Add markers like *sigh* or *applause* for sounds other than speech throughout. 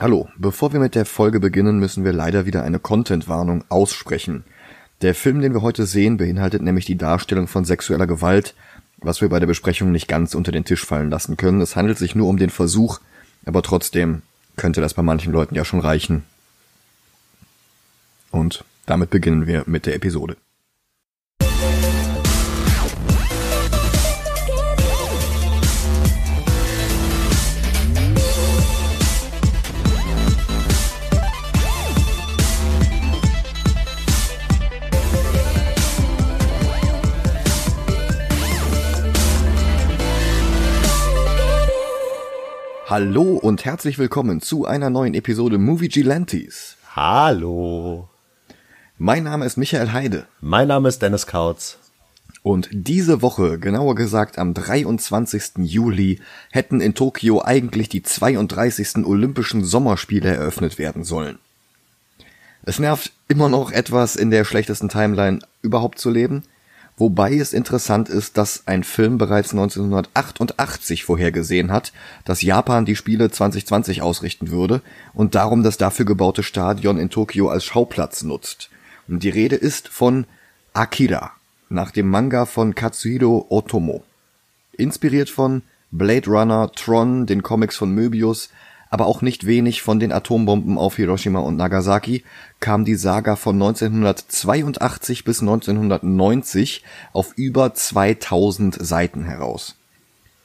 Hallo, bevor wir mit der Folge beginnen, müssen wir leider wieder eine Content-Warnung aussprechen. Der Film, den wir heute sehen, beinhaltet nämlich die Darstellung von sexueller Gewalt, was wir bei der Besprechung nicht ganz unter den Tisch fallen lassen können. Es handelt sich nur um den Versuch, aber trotzdem könnte das bei manchen Leuten ja schon reichen. Und damit beginnen wir mit der Episode. Hallo und herzlich willkommen zu einer neuen Episode Movie Gilantes. Hallo. Mein Name ist Michael Heide. Mein Name ist Dennis Kautz. Und diese Woche, genauer gesagt am 23. Juli, hätten in Tokio eigentlich die 32. Olympischen Sommerspiele eröffnet werden sollen. Es nervt immer noch etwas in der schlechtesten Timeline überhaupt zu leben, Wobei es interessant ist, dass ein Film bereits 1988 vorhergesehen hat, dass Japan die Spiele 2020 ausrichten würde und darum das dafür gebaute Stadion in Tokio als Schauplatz nutzt. Und die Rede ist von Akira, nach dem Manga von Katsuhiro Otomo. Inspiriert von Blade Runner, Tron, den Comics von Möbius, aber auch nicht wenig von den Atombomben auf Hiroshima und Nagasaki, kam die Saga von 1982 bis 1990 auf über 2000 Seiten heraus.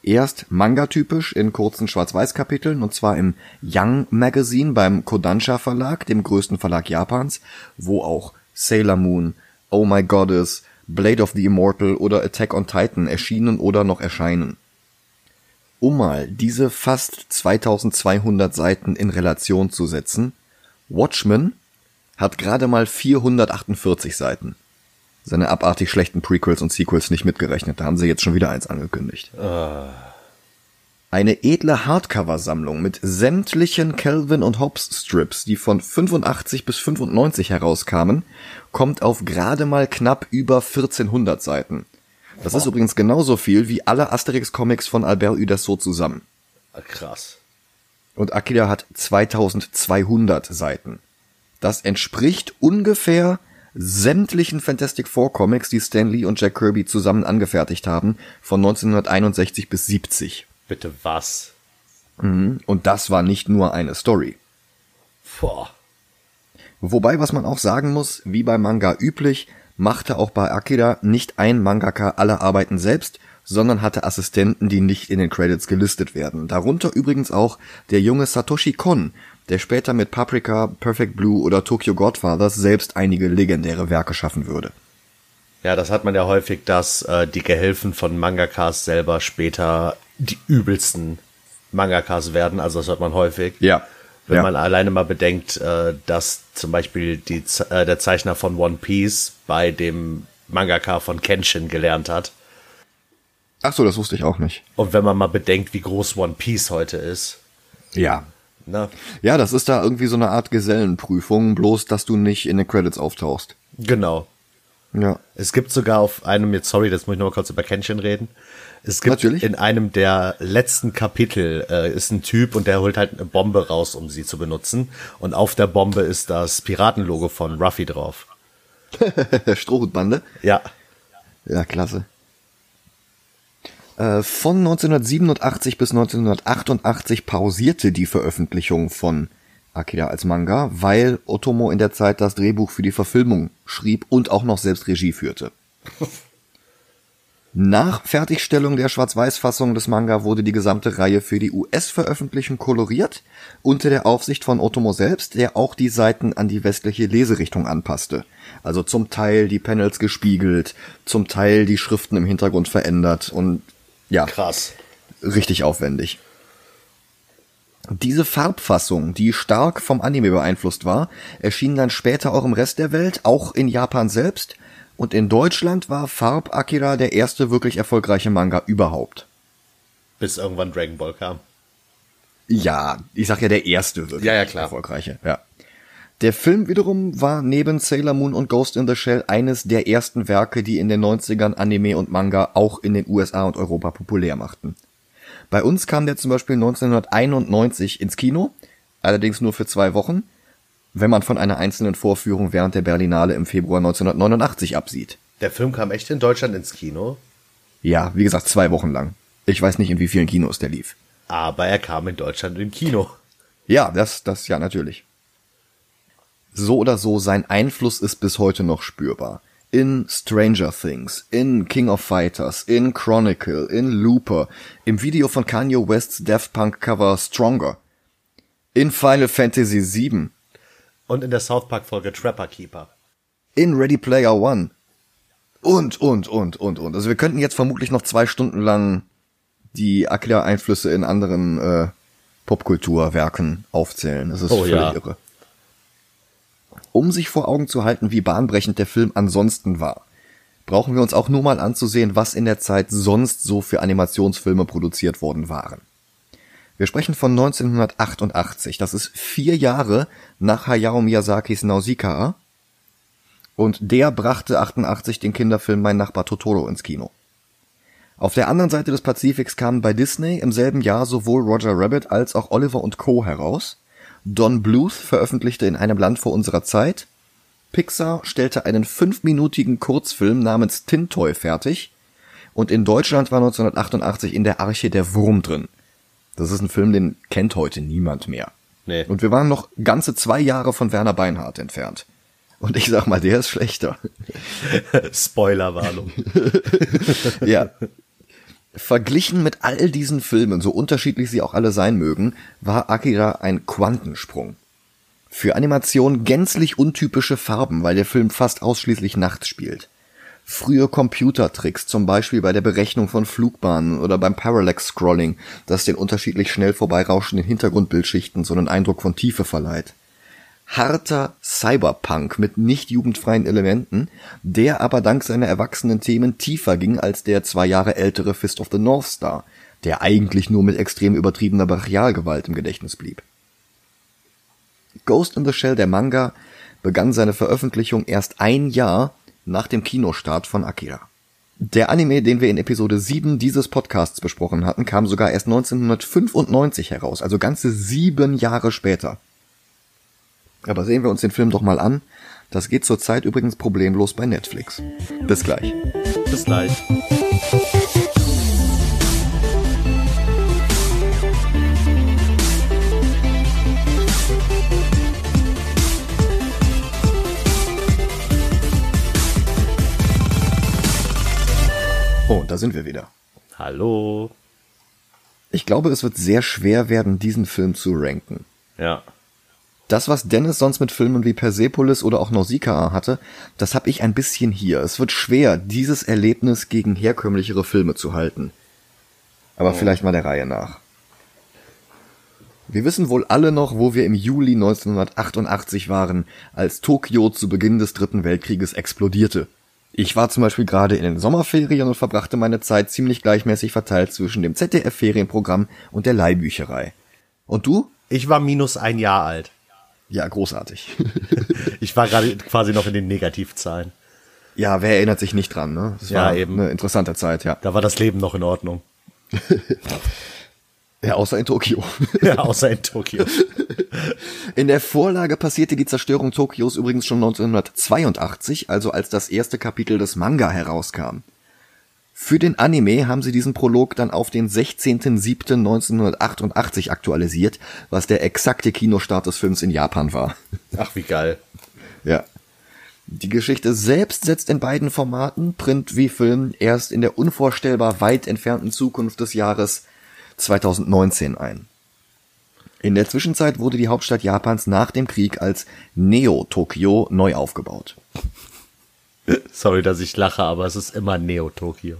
Erst manga-typisch in kurzen Schwarz-Weiß-Kapiteln, und zwar im Young Magazine beim Kodansha Verlag, dem größten Verlag Japans, wo auch Sailor Moon, Oh My Goddess, Blade of the Immortal oder Attack on Titan erschienen oder noch erscheinen. Um mal diese fast 2200 Seiten in Relation zu setzen, Watchmen hat gerade mal 448 Seiten. Seine abartig schlechten Prequels und Sequels nicht mitgerechnet, da haben sie jetzt schon wieder eins angekündigt. Uh. Eine edle Hardcover-Sammlung mit sämtlichen Calvin und Hobbes Strips, die von 85 bis 95 herauskamen, kommt auf gerade mal knapp über 1400 Seiten. Das ist übrigens genauso viel wie alle Asterix-Comics von Albert Uderzo zusammen. Ah, krass. Und Akira hat 2200 Seiten. Das entspricht ungefähr sämtlichen Fantastic Four Comics, die Stan Lee und Jack Kirby zusammen angefertigt haben, von 1961 bis 70. Bitte was? Mhm. Und das war nicht nur eine Story. Boah. Wobei, was man auch sagen muss, wie bei Manga üblich, machte auch bei Akira nicht ein Mangaka alle Arbeiten selbst, sondern hatte Assistenten, die nicht in den Credits gelistet werden. Darunter übrigens auch der junge Satoshi Kon, der später mit Paprika, Perfect Blue oder Tokyo Godfathers selbst einige legendäre Werke schaffen würde. Ja, das hat man ja häufig, dass äh, die Gehilfen von Mangakas selber später die übelsten Mangakas werden. Also das hört man häufig. Ja. Wenn ja. man alleine mal bedenkt, äh, dass zum Beispiel die, äh, der Zeichner von One Piece bei dem Mangaka von Kenshin gelernt hat. Ach so, das wusste ich auch nicht. Und wenn man mal bedenkt, wie groß One Piece heute ist. Ja. Na? Ja, das ist da irgendwie so eine Art Gesellenprüfung, bloß dass du nicht in den Credits auftauchst. Genau. Ja. Es gibt sogar auf einem, jetzt sorry, das muss ich noch mal kurz über Kenshin reden. Es gibt Natürlich. in einem der letzten Kapitel äh, ist ein Typ und der holt halt eine Bombe raus, um sie zu benutzen. Und auf der Bombe ist das Piratenlogo von Ruffy drauf. *laughs* Strohhutbande? Ja. Ja, klasse. Äh, von 1987 bis 1988 pausierte die Veröffentlichung von Akira als Manga, weil Otomo in der Zeit das Drehbuch für die Verfilmung schrieb und auch noch selbst Regie führte. *laughs* Nach Fertigstellung der Schwarz-Weiß-Fassung des Manga wurde die gesamte Reihe für die US-Veröffentlichung koloriert, unter der Aufsicht von Otomo selbst, der auch die Seiten an die westliche Leserichtung anpasste. Also zum Teil die Panels gespiegelt, zum Teil die Schriften im Hintergrund verändert und ja. Krass. Richtig aufwendig. Diese Farbfassung, die stark vom Anime beeinflusst war, erschien dann später auch im Rest der Welt, auch in Japan selbst, und in Deutschland war Farb Akira der erste wirklich erfolgreiche Manga überhaupt. Bis irgendwann Dragon Ball kam. Ja, ich sag ja der erste wirklich ja, ja, klar. erfolgreiche. Ja. Der Film wiederum war neben Sailor Moon und Ghost in the Shell eines der ersten Werke, die in den 90ern Anime und Manga auch in den USA und Europa populär machten. Bei uns kam der zum Beispiel 1991 ins Kino allerdings nur für zwei Wochen, wenn man von einer einzelnen Vorführung während der Berlinale im Februar 1989 absieht. Der Film kam echt in Deutschland ins Kino, Ja, wie gesagt, zwei Wochen lang. Ich weiß nicht, in wie vielen Kinos der lief. aber er kam in Deutschland im Kino. Ja, das, das ja natürlich. So oder so, sein Einfluss ist bis heute noch spürbar. In Stranger Things, in King of Fighters, in Chronicle, in Looper, im Video von Kanye Wests Daft Punk Cover Stronger, in Final Fantasy VII, Und in der South Park Folge Trapper Keeper. in Ready Player One und, und, und, und, und. Also wir könnten jetzt vermutlich noch zwei Stunden lang die Akira-Einflüsse in anderen äh, Popkulturwerken aufzählen. Das ist Oh völlig ja. irre. Um sich vor Augen zu halten, wie bahnbrechend der Film ansonsten war, brauchen wir uns auch nur mal anzusehen, was in der Zeit sonst so für Animationsfilme produziert worden waren. Wir sprechen von 1988. Das ist vier Jahre nach Hayao Miyazakis Nausicaa. Und der brachte 88 den Kinderfilm Mein Nachbar Totoro ins Kino. Auf der anderen Seite des Pazifiks kamen bei Disney im selben Jahr sowohl Roger Rabbit als auch Oliver und Co. heraus. Don Bluth veröffentlichte in einem Land vor unserer Zeit. Pixar stellte einen fünfminütigen Kurzfilm namens Tintoy fertig. Und in Deutschland war 1988 in der Arche der Wurm drin. Das ist ein Film, den kennt heute niemand mehr. Nee. Und wir waren noch ganze zwei Jahre von Werner Beinhardt entfernt. Und ich sag mal, der ist schlechter. *laughs* Spoilerwarnung. *laughs* ja. Verglichen mit all diesen Filmen, so unterschiedlich sie auch alle sein mögen, war Akira ein Quantensprung. Für Animation gänzlich untypische Farben, weil der Film fast ausschließlich nachts spielt. Frühe Computertricks, zum Beispiel bei der Berechnung von Flugbahnen oder beim Parallax-Scrolling, das den unterschiedlich schnell vorbeirauschenden Hintergrundbildschichten so einen Eindruck von Tiefe verleiht harter Cyberpunk mit nicht jugendfreien Elementen, der aber dank seiner erwachsenen Themen tiefer ging als der zwei Jahre ältere Fist of the North Star, der eigentlich nur mit extrem übertriebener Brachialgewalt im Gedächtnis blieb. Ghost in the Shell, der Manga, begann seine Veröffentlichung erst ein Jahr nach dem Kinostart von Akira. Der Anime, den wir in Episode 7 dieses Podcasts besprochen hatten, kam sogar erst 1995 heraus, also ganze sieben Jahre später. Aber sehen wir uns den Film doch mal an. Das geht zurzeit übrigens problemlos bei Netflix. Bis gleich. Bis gleich. Oh, da sind wir wieder. Hallo. Ich glaube, es wird sehr schwer werden, diesen Film zu ranken. Ja. Das, was Dennis sonst mit Filmen wie Persepolis oder auch Nausicaa hatte, das habe ich ein bisschen hier. Es wird schwer, dieses Erlebnis gegen herkömmlichere Filme zu halten. Aber vielleicht mal der Reihe nach. Wir wissen wohl alle noch, wo wir im Juli 1988 waren, als Tokio zu Beginn des Dritten Weltkrieges explodierte. Ich war zum Beispiel gerade in den Sommerferien und verbrachte meine Zeit ziemlich gleichmäßig verteilt zwischen dem ZDF-Ferienprogramm und der Leihbücherei. Und du? Ich war minus ein Jahr alt. Ja, großartig. *laughs* Ich war gerade quasi noch in den Negativzahlen. Ja, wer erinnert sich nicht dran, ne? Das Ja, war eben. eine interessante Zeit, ja. Da war das Leben noch in Ordnung. *laughs* Ja, außer in Tokio. *laughs* Ja, außer in Tokio. In der Vorlage passierte die Zerstörung Tokios übrigens schon 1982, also als das erste Kapitel des Manga herauskam. Für den Anime haben sie diesen Prolog dann auf den 16.07.1988 aktualisiert, was der exakte Kinostart des Films in Japan war. Ach, wie geil. Ja. Die Geschichte selbst setzt in beiden Formaten, Print wie Film, erst in der unvorstellbar weit entfernten Zukunft des Jahres 2019 ein. In der Zwischenzeit wurde die Hauptstadt Japans nach dem Krieg als Neo-Tokio neu aufgebaut. *laughs* Sorry, dass ich lache, aber es ist immer Neo-Tokio.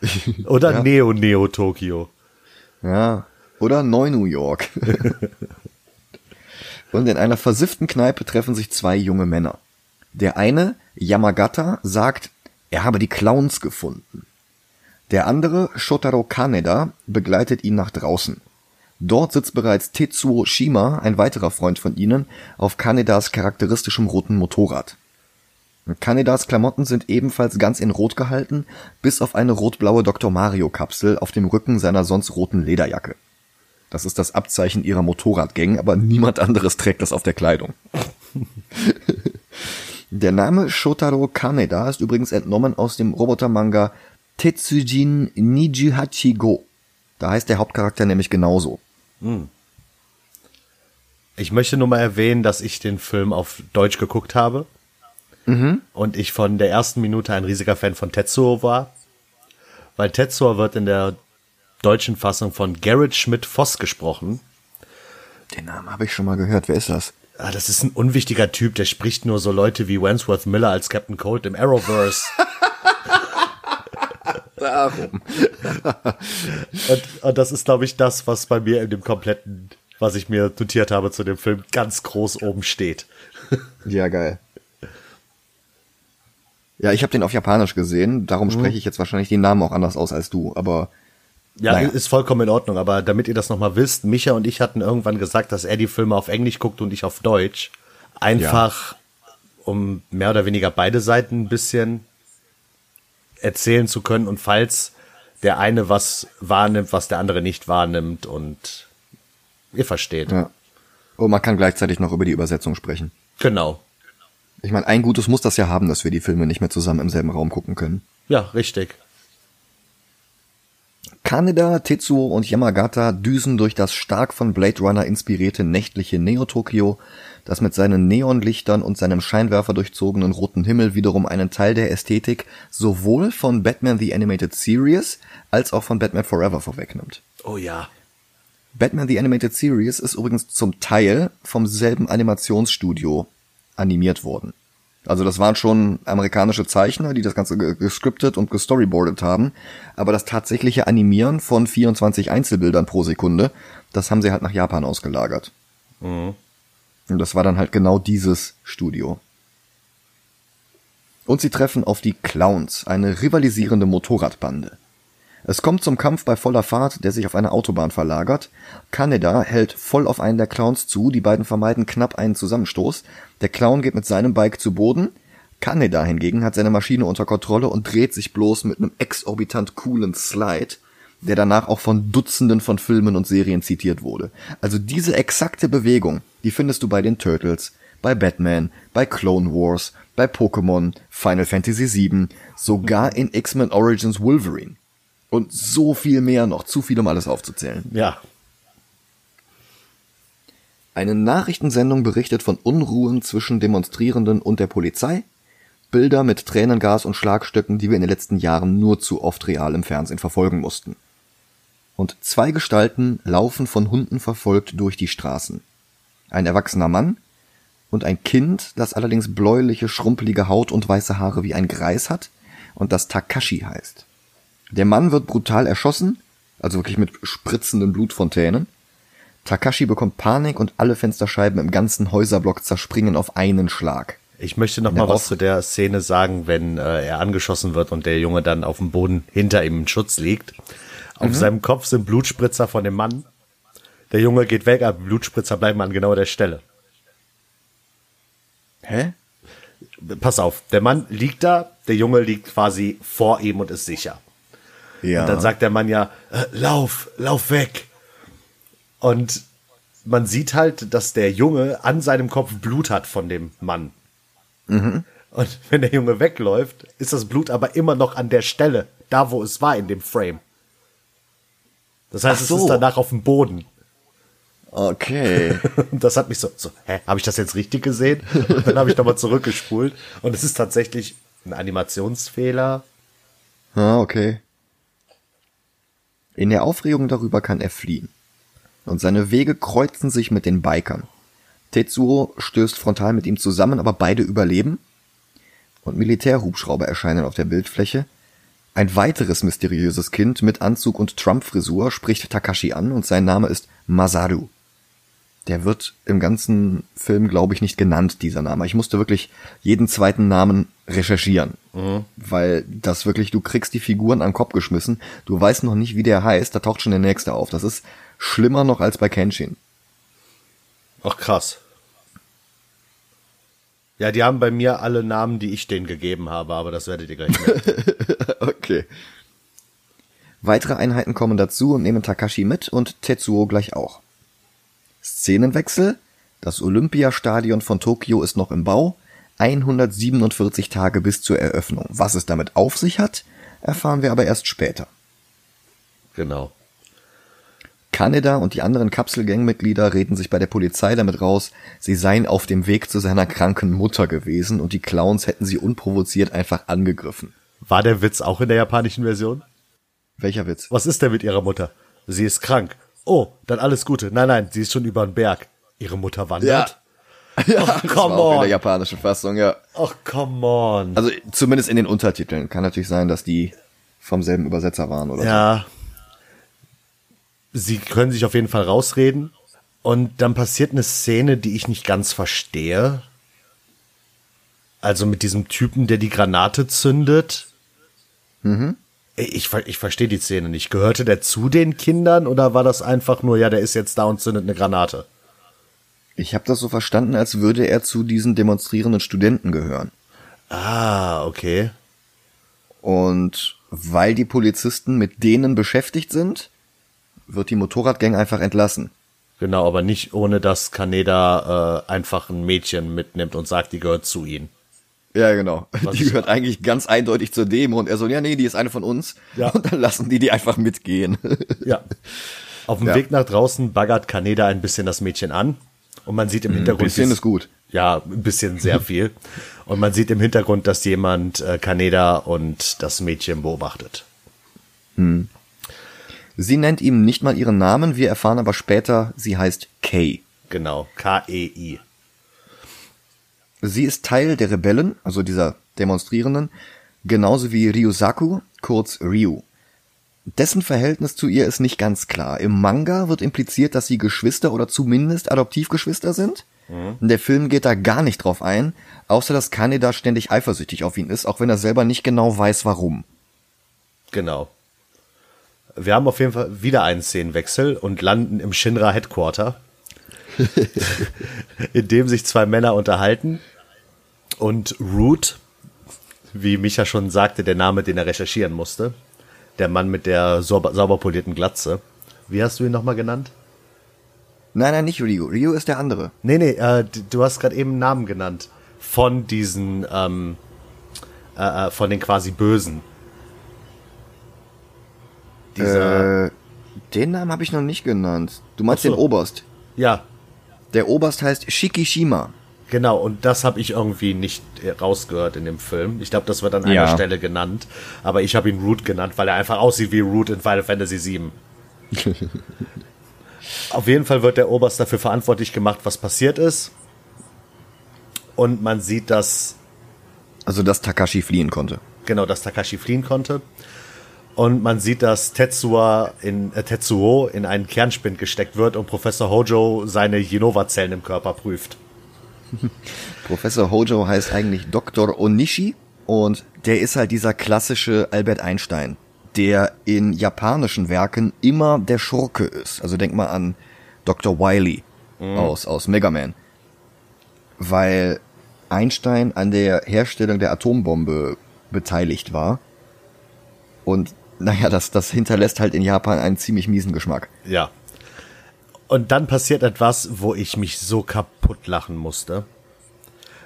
*laughs* Oder Ja. Neo-Neo-Tokio. Ja. Oder Neu-New York. *laughs* Und in einer versifften Kneipe treffen sich zwei junge Männer. Der eine, Yamagata, sagt, er habe die Clowns gefunden. Der andere, Shotaro Kaneda, begleitet ihn nach draußen. Dort sitzt bereits Tetsuo Shima, ein weiterer Freund von ihnen, auf Kanedas charakteristischem roten Motorrad. Kanedas Klamotten sind ebenfalls ganz in Rot gehalten, bis auf eine rot-blaue Dr. Mario Kapsel auf dem Rücken seiner sonst roten Lederjacke. Das ist das Abzeichen ihrer Motorradgang, aber niemand anderes trägt das auf der Kleidung. *laughs* der Name Shotaro Kaneda ist übrigens entnommen aus dem Robotermanga Tetsujin Nijihachi Go. Da heißt der Hauptcharakter nämlich genauso. Ich möchte nur mal erwähnen, dass ich den Film auf Deutsch geguckt habe. Und ich von der ersten Minute ein riesiger Fan von Tetsuo war. Weil Tetsuo wird in der deutschen Fassung von Garrett Schmidt-Voss gesprochen. Den Namen habe ich schon mal gehört. Wer ist das? Ah, das ist ein unwichtiger Typ, der spricht nur so Leute wie Wentworth Miller als Captain Cold im Arrowverse. *laughs* *laughs* Darum. und, und das ist, glaube ich, das, was bei mir in dem kompletten, was ich mir notiert habe zu dem Film, ganz groß oben steht. Ja, geil. Ja, ich habe den auf Japanisch gesehen, darum spreche ich jetzt wahrscheinlich den Namen auch anders aus als du, aber Ja, Naja. ist vollkommen in Ordnung, aber damit ihr das nochmal wisst, Micha und ich hatten irgendwann gesagt, dass er die Filme auf Englisch guckt und ich auf Deutsch. Einfach, um mehr oder weniger beide Seiten ein bisschen erzählen zu können und falls der eine was wahrnimmt, was der andere nicht wahrnimmt und ihr versteht. ja. Und man kann gleichzeitig noch über die Übersetzung sprechen. Genau. Ich meine, ein Gutes muss das ja haben, dass wir die Filme nicht mehr zusammen im selben Raum gucken können. Ja, richtig. Kaneda, Tetsuo und Yamagata düsen durch das stark von Blade Runner inspirierte nächtliche Neo-Tokio, das mit seinen Neonlichtern und seinem Scheinwerfer durchzogenen roten Himmel wiederum einen Teil der Ästhetik sowohl von Batman the Animated Series als auch von Batman Forever vorwegnimmt. Oh ja. Batman the Animated Series ist übrigens zum Teil vom selben Animationsstudio animiert worden. Also das waren schon amerikanische Zeichner, die das Ganze ge- gescriptet und gestoryboardet haben. Aber das tatsächliche Animieren von 24 Einzelbildern pro Sekunde, das haben sie halt nach Japan ausgelagert. Und das war dann halt genau dieses Studio. Und sie treffen auf die Clowns, eine rivalisierende Motorradbande. Es kommt zum Kampf bei voller Fahrt, der sich auf eine Autobahn verlagert. Kaneda hält voll auf einen der Clowns zu, die beiden vermeiden knapp einen Zusammenstoß. Der Clown geht mit seinem Bike zu Boden. Kaneda hingegen hat seine Maschine unter Kontrolle und dreht sich bloß mit einem exorbitant coolen Slide, der danach auch von Dutzenden von Filmen und Serien zitiert wurde. Also diese exakte Bewegung, die findest du bei den Turtles, bei Batman, bei Clone Wars, bei Pokémon, Final Fantasy VII, sogar in X-Men Origins Wolverine. Und so viel mehr noch, zu viel um alles aufzuzählen. Ja. Eine Nachrichtensendung berichtet von Unruhen zwischen Demonstrierenden und der Polizei. Bilder mit Tränengas und Schlagstöcken, die wir in den letzten Jahren nur zu oft real im Fernsehen verfolgen mussten. Und zwei Gestalten laufen von Hunden verfolgt durch die Straßen. Ein erwachsener Mann und ein Kind, das allerdings bläuliche, schrumpelige Haut und weiße Haare wie ein Greis hat und das Takashi heißt. Der Mann wird brutal erschossen, also wirklich mit spritzenden Blutfontänen. Takashi bekommt Panik und alle Fensterscheiben im ganzen Häuserblock zerspringen auf einen Schlag. Ich möchte noch mal was zu der Szene sagen, wenn äh, er angeschossen wird und der Junge dann auf dem Boden hinter ihm in Schutz liegt. Auf seinem Kopf sind Blutspritzer von dem Mann. Der Junge geht weg, aber Blutspritzer bleiben an genau der Stelle. Hä? Pass auf, der Mann liegt da, der Junge liegt quasi vor ihm und ist sicher. Ja. Und dann sagt der Mann ja, äh, lauf, lauf weg. Und man sieht halt, dass der Junge an seinem Kopf Blut hat von dem Mann. Und wenn der Junge wegläuft, ist das Blut aber immer noch an der Stelle, da wo es war in dem Frame. Das heißt, Ach es so. ist danach auf dem Boden. okay. *laughs* Das hat mich so, so hä, habe ich das jetzt richtig gesehen? Und dann habe ich nochmal zurückgespult. Und es ist tatsächlich ein Animationsfehler. ah, okay. In der Aufregung darüber kann er fliehen. Und seine Wege kreuzen sich mit den Bikern. Tetsuo stößt frontal mit ihm zusammen, aber beide überleben. Und Militärhubschrauber erscheinen auf der Bildfläche. Ein weiteres mysteriöses Kind mit Anzug und Trump-Frisur spricht Takashi an und sein Name ist Masaru. Der wird im ganzen Film, glaube ich, nicht genannt, dieser Name. Ich musste wirklich jeden zweiten Namen recherchieren. Weil das wirklich, du kriegst die Figuren an den Kopf geschmissen, du weißt noch nicht, wie der heißt, da taucht schon der nächste auf. Das ist schlimmer noch als bei Kenshin. Ach krass. Ja, die haben bei mir alle Namen, die ich denen gegeben habe, aber das werdet ihr gleich merken. *laughs* okay. Weitere Einheiten kommen dazu und nehmen Takashi mit und Tetsuo gleich auch. Szenenwechsel. Das Olympiastadion von Tokio ist noch im Bau. 147 Tage bis zur Eröffnung. Was es damit auf sich hat, erfahren wir aber erst später. Genau. Kaneda und die anderen Kapselgangmitglieder reden sich bei der Polizei damit raus, sie seien auf dem Weg zu seiner kranken Mutter gewesen und die Clowns hätten sie unprovoziert einfach angegriffen. War der Witz auch in der japanischen Version? Welcher Witz? Was ist denn mit ihrer Mutter? Sie ist krank. Oh, dann alles Gute. Nein, nein, sie ist schon über den Berg. Ihre Mutter wandert? Ja, *laughs* oh, das come war auch on. in der japanischen Fassung, ja. Ach, come on. Also zumindest in den Untertiteln. Kann natürlich sein, dass die vom selben Übersetzer waren oder ja. so sie können sich auf jeden Fall rausreden. Und dann passiert eine Szene, die ich nicht ganz verstehe. Also mit diesem Typen, der die Granate zündet. Mhm. Ich, ich verstehe die Szene nicht. Gehörte der zu den Kindern oder war das einfach nur, ja, der ist jetzt da und zündet eine Granate? Ich habe das so verstanden, als würde er zu diesen demonstrierenden Studenten gehören. Ah, okay. Und weil die Polizisten mit denen beschäftigt sind, wird die Motorradgang einfach entlassen. Genau, aber nicht ohne dass Kaneda äh, einfach ein Mädchen mitnimmt und sagt, die gehört zu ihnen. Ja, genau. Was die gehört eigentlich ganz eindeutig zur Demo und er so, ja, nee, die ist eine von uns. Ja. Und dann lassen die die einfach mitgehen. Ja. Auf dem ja. Weg nach draußen baggert Kaneda ein bisschen das Mädchen an und man sieht im Hintergrund. Ein bisschen ist gut. Ja, ein bisschen sehr *laughs* viel. und man sieht im Hintergrund, dass jemand äh, Kaneda und das Mädchen beobachtet. Hm. Sie nennt ihm nicht mal ihren Namen, wir erfahren aber später, sie heißt Kei. Genau, K-E-I. Sie ist Teil der Rebellen, also dieser Demonstrierenden, genauso wie Ryusaku, kurz Ryu. Dessen Verhältnis zu ihr ist nicht ganz klar. Im Manga wird impliziert, dass sie Geschwister oder zumindest Adoptivgeschwister sind. Mhm. Der Film geht da gar nicht drauf ein, außer dass Kaneda ständig eifersüchtig auf ihn ist, auch wenn er selber nicht genau weiß, warum. Genau. Wir haben auf jeden Fall wieder einen Szenenwechsel und landen im Shinra Headquarter, *laughs* in dem sich zwei Männer unterhalten und Root, wie Micha schon sagte, der Name, den er recherchieren musste, der Mann mit der sauber, sauber polierten Glatze. Wie hast du ihn nochmal genannt? Nein, nein, nicht Ryu. Ryu ist der andere. Nee, nee, äh, du hast gerade eben einen Namen genannt. Von diesen, ähm, äh, äh von den quasi Bösen. Dieser äh, den Namen habe ich noch nicht genannt. Du meinst so. den Oberst? Ja. Der Oberst heißt Shikishima. Genau, und das habe ich irgendwie nicht rausgehört in dem Film. Ich glaube, das wird an einer ja. Stelle genannt. Aber ich habe ihn Root genannt, weil er einfach aussieht wie Root in Final Fantasy VII. *laughs* Auf jeden Fall wird der Oberst dafür verantwortlich gemacht, was passiert ist. Und man sieht, dass. Also, dass Takashi fliehen konnte. Genau, dass Takashi fliehen konnte. Und man sieht, dass Tetsuo in, äh, Tetsuo in einen Kernspind gesteckt wird und Professor Hojo seine Jenova-Zellen im Körper prüft. *laughs* Professor Hojo heißt eigentlich Dr. Onishi und der ist halt dieser klassische Albert Einstein, der in japanischen Werken immer der Schurke ist. Also denk mal an Dr. Wily mhm. aus, aus Mega Man. Weil Einstein an der Herstellung der Atombombe beteiligt war. Und naja, das, das hinterlässt halt in Japan einen ziemlich miesen Geschmack. Ja. Und dann passiert etwas, wo ich mich so kaputt lachen musste.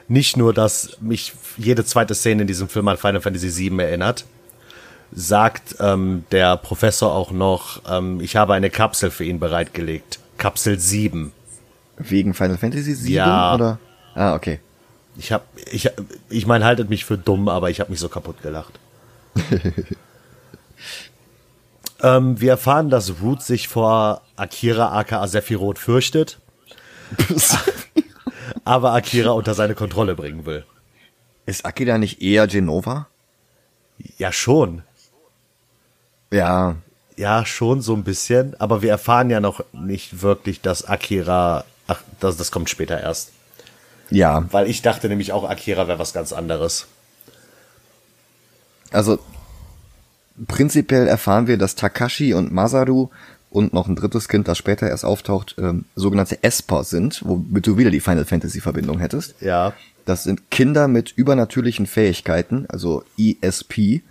Nicht nur, dass mich jede zweite Szene in diesem Film an Final Fantasy VII erinnert, sagt ähm, der Professor auch noch, ähm, ich habe eine Kapsel für ihn bereitgelegt. Kapsel 7. Wegen Final Fantasy 7? Ja. Oder? Ah, okay. Ich hab, ich, ich meine, haltet mich für dumm, aber ich habe mich so kaputt gelacht. *laughs* Ähm, wir erfahren, dass Root sich vor Akira aka Sephiroth fürchtet. *laughs* aber Akira unter seine Kontrolle bringen will. Ist Akira nicht eher Genova? Ja, schon. Ja. Ja, schon so ein bisschen. Aber wir erfahren ja noch nicht wirklich, dass Akira. Ach, das, das kommt später erst. Ja. Weil ich dachte nämlich auch, Akira wäre was ganz anderes. Also, prinzipiell erfahren wir, dass Takashi und Masaru und noch ein drittes Kind, das später erst auftaucht, ähm, sogenannte Esper sind, womit du wieder die Final Fantasy Verbindung hättest. Ja. Das sind Kinder mit übernatürlichen Fähigkeiten, also ESP,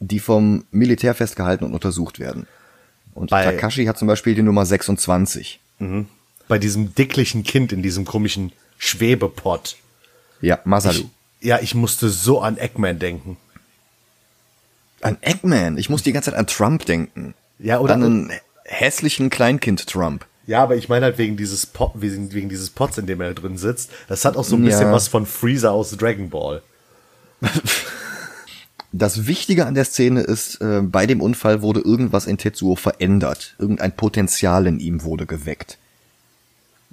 die vom Militär festgehalten und untersucht werden. Und Bei Takashi hat zum Beispiel die Nummer 26. Mhm. Bei diesem dicklichen Kind in diesem komischen Schwebepott. Ja, Masaru. Ich, ja, ich musste so an Eggman denken. An Eggman? Ich musste die ganze Zeit an Trump denken. Ja, oder an einen hässlichen Kleinkind Trump. Ja, aber ich meine halt wegen dieses Pot, wegen, wegen dieses Pots, in dem er drin sitzt. Das hat auch so ein bisschen ja. was von Freezer aus Dragon Ball. *laughs* Das Wichtige an der Szene ist, äh, bei dem Unfall wurde irgendwas in Tetsuo verändert. Irgendein Potenzial in ihm wurde geweckt.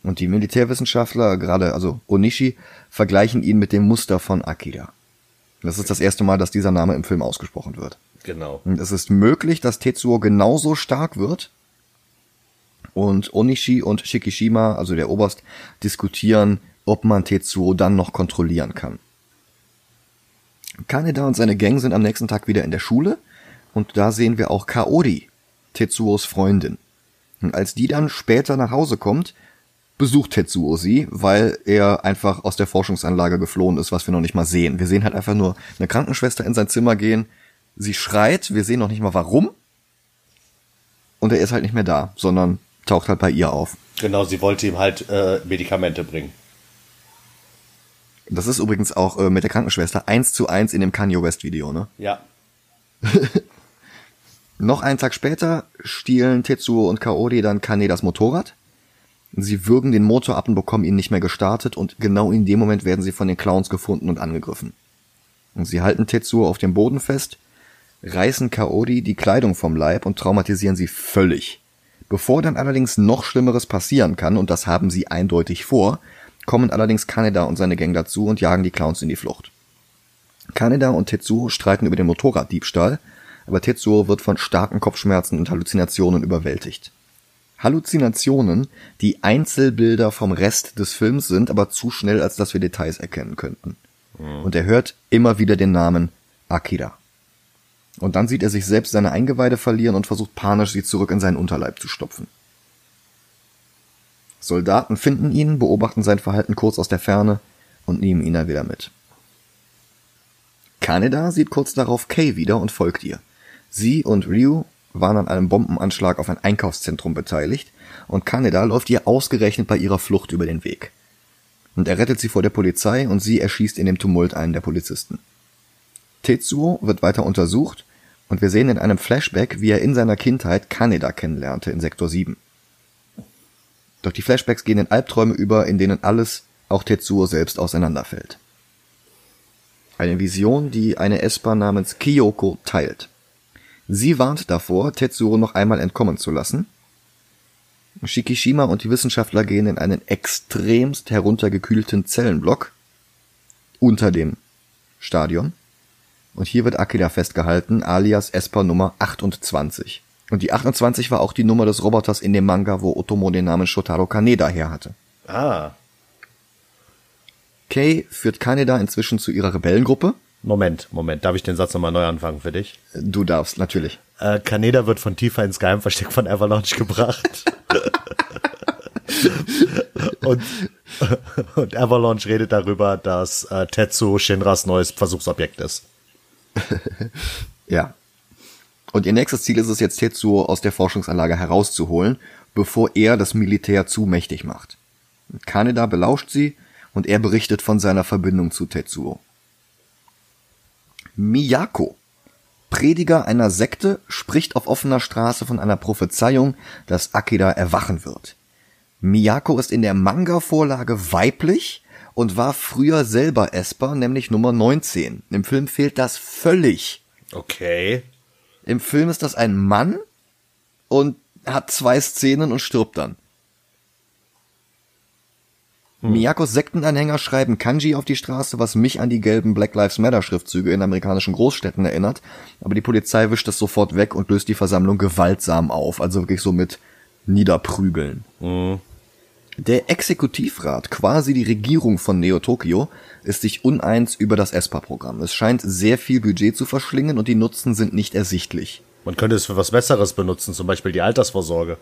Und die Militärwissenschaftler, gerade also Onishi, vergleichen ihn mit dem Muster von Akira. Das ist das erste Mal, dass dieser Name im Film ausgesprochen wird. Genau. Und es ist möglich, dass Tetsuo genauso stark wird. Und Onishi und Shikishima, also der Oberst, diskutieren, ob man Tetsuo dann noch kontrollieren kann. Kaneda und seine Gang sind am nächsten Tag wieder in der Schule und da sehen wir auch Kaori, Tetsuos Freundin. Und als die dann später nach Hause kommt, besucht Tetsuo sie, weil er einfach aus der Forschungsanlage geflohen ist, was wir noch nicht mal sehen. Wir sehen halt einfach nur eine Krankenschwester in sein Zimmer gehen, sie schreit, wir sehen noch nicht mal warum. Und er ist halt nicht mehr da, sondern taucht halt bei ihr auf. Genau, sie wollte ihm halt äh, Medikamente bringen. Das ist übrigens auch äh, mit der Krankenschwester eins zu eins in dem Kanye West Video, ne? Ja. *laughs* Noch einen Tag später stehlen Tetsuo und Kaori dann Kane das Motorrad. Sie würgen den Motor ab und bekommen ihn nicht mehr gestartet und genau in dem Moment werden sie von den Clowns gefunden und angegriffen. Und sie halten Tetsuo auf dem Boden fest, reißen Kaori die Kleidung vom Leib und traumatisieren sie völlig. Bevor dann allerdings noch Schlimmeres passieren kann, und das haben sie eindeutig vor, kommen allerdings Kaneda und seine Gang dazu und jagen die Clowns in die Flucht. Kaneda und Tetsuo streiten über den Motorraddiebstahl, aber Tetsuo wird von starken Kopfschmerzen und Halluzinationen überwältigt. Halluzinationen, die Einzelbilder vom Rest des Films sind, aber zu schnell, als dass wir Details erkennen könnten. Mhm. Und er hört immer wieder den Namen Akira. Und dann sieht er sich selbst seine Eingeweide verlieren und versucht panisch, sie zurück in seinen Unterleib zu stopfen. Soldaten finden ihn, beobachten sein Verhalten kurz aus der Ferne und nehmen ihn dann wieder mit. Kaneda sieht kurz darauf Kay wieder und folgt ihr. Sie und Ryu waren an einem Bombenanschlag auf ein Einkaufszentrum beteiligt und Kaneda läuft ihr ausgerechnet bei ihrer Flucht über den Weg. Und er rettet sie vor der Polizei und sie erschießt in dem Tumult einen der Polizisten. Tetsuo wird weiter untersucht und wir sehen in einem Flashback, wie er in seiner Kindheit Kaneda kennenlernte in Sektor 7. Doch die Flashbacks gehen in Albträume über, in denen alles, auch Tetsuo selbst, auseinanderfällt. Eine Vision, die eine Esper namens Kyoko teilt. Sie warnt davor, Tetsuo noch einmal entkommen zu lassen. Shikishima und die Wissenschaftler gehen in einen extremst heruntergekühlten Zellenblock unter dem Stadion. Und hier wird Akira festgehalten, alias Esper Nummer 28. Und die 28 war auch die Nummer des Roboters in dem Manga, wo Otomo den Namen Shotaro Kaneda her hatte. Ah. Kay führt Kaneda inzwischen zu ihrer Rebellengruppe. Moment, Moment, darf ich den Satz nochmal neu anfangen für dich? Du darfst, natürlich. Äh, Kaneda wird von tiefer ins Geheimversteck von Avalanche gebracht. *laughs* und, und Avalanche redet darüber, dass äh, Tetsu Shinras neues Versuchsobjekt ist. *laughs* ja, und ihr nächstes Ziel ist es jetzt, Tetsuo aus der Forschungsanlage herauszuholen, bevor er das Militär zu mächtig macht. Kaneda belauscht sie und er berichtet von seiner Verbindung zu Tetsuo. Miyako, Prediger einer Sekte, spricht auf offener Straße von einer Prophezeiung, dass Akira erwachen wird. Miyako ist in der Manga-Vorlage weiblich und war früher selber Esper, nämlich Nummer 19. Im Film fehlt das völlig. Okay. Im Film ist das ein Mann und hat zwei Szenen und stirbt dann. Hm. Miyakos Sektenanhänger schreiben Kanji auf die Straße, was mich an die gelben Black Lives Matter Schriftzüge in amerikanischen Großstädten erinnert, aber die Polizei wischt das sofort weg und löst die Versammlung gewaltsam auf, also wirklich so mit Niederprügeln. Hm. Der Exekutivrat, quasi die Regierung von Neo Tokyo, ist sich uneins über das ESPA-Programm. Es scheint sehr viel Budget zu verschlingen und die Nutzen sind nicht ersichtlich. Man könnte es für was Besseres benutzen, zum Beispiel die Altersvorsorge.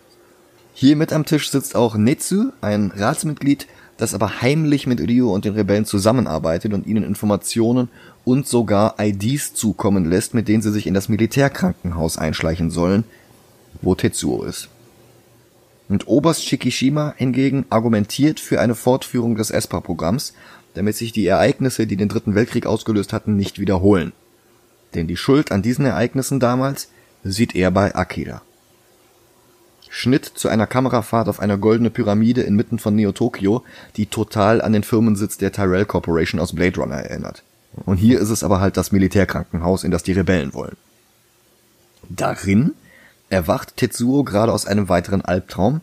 Hier mit am Tisch sitzt auch Netsu, ein Ratsmitglied, das aber heimlich mit Ryo und den Rebellen zusammenarbeitet und ihnen Informationen und sogar IDs zukommen lässt, mit denen sie sich in das Militärkrankenhaus einschleichen sollen, wo Tetsuo ist. Und Oberst Shikishima hingegen argumentiert für eine Fortführung des ESPA-Programms, damit sich die Ereignisse, die den Dritten Weltkrieg ausgelöst hatten, nicht wiederholen. Denn die Schuld an diesen Ereignissen damals sieht er bei Akira. Schnitt zu einer Kamerafahrt auf einer goldene Pyramide inmitten von Neo-Tokyo, die total an den Firmensitz der Tyrell Corporation aus Blade Runner erinnert. Und hier ist es aber halt das Militärkrankenhaus, in das die Rebellen wollen. Darin erwacht Tetsuo gerade aus einem weiteren Albtraum,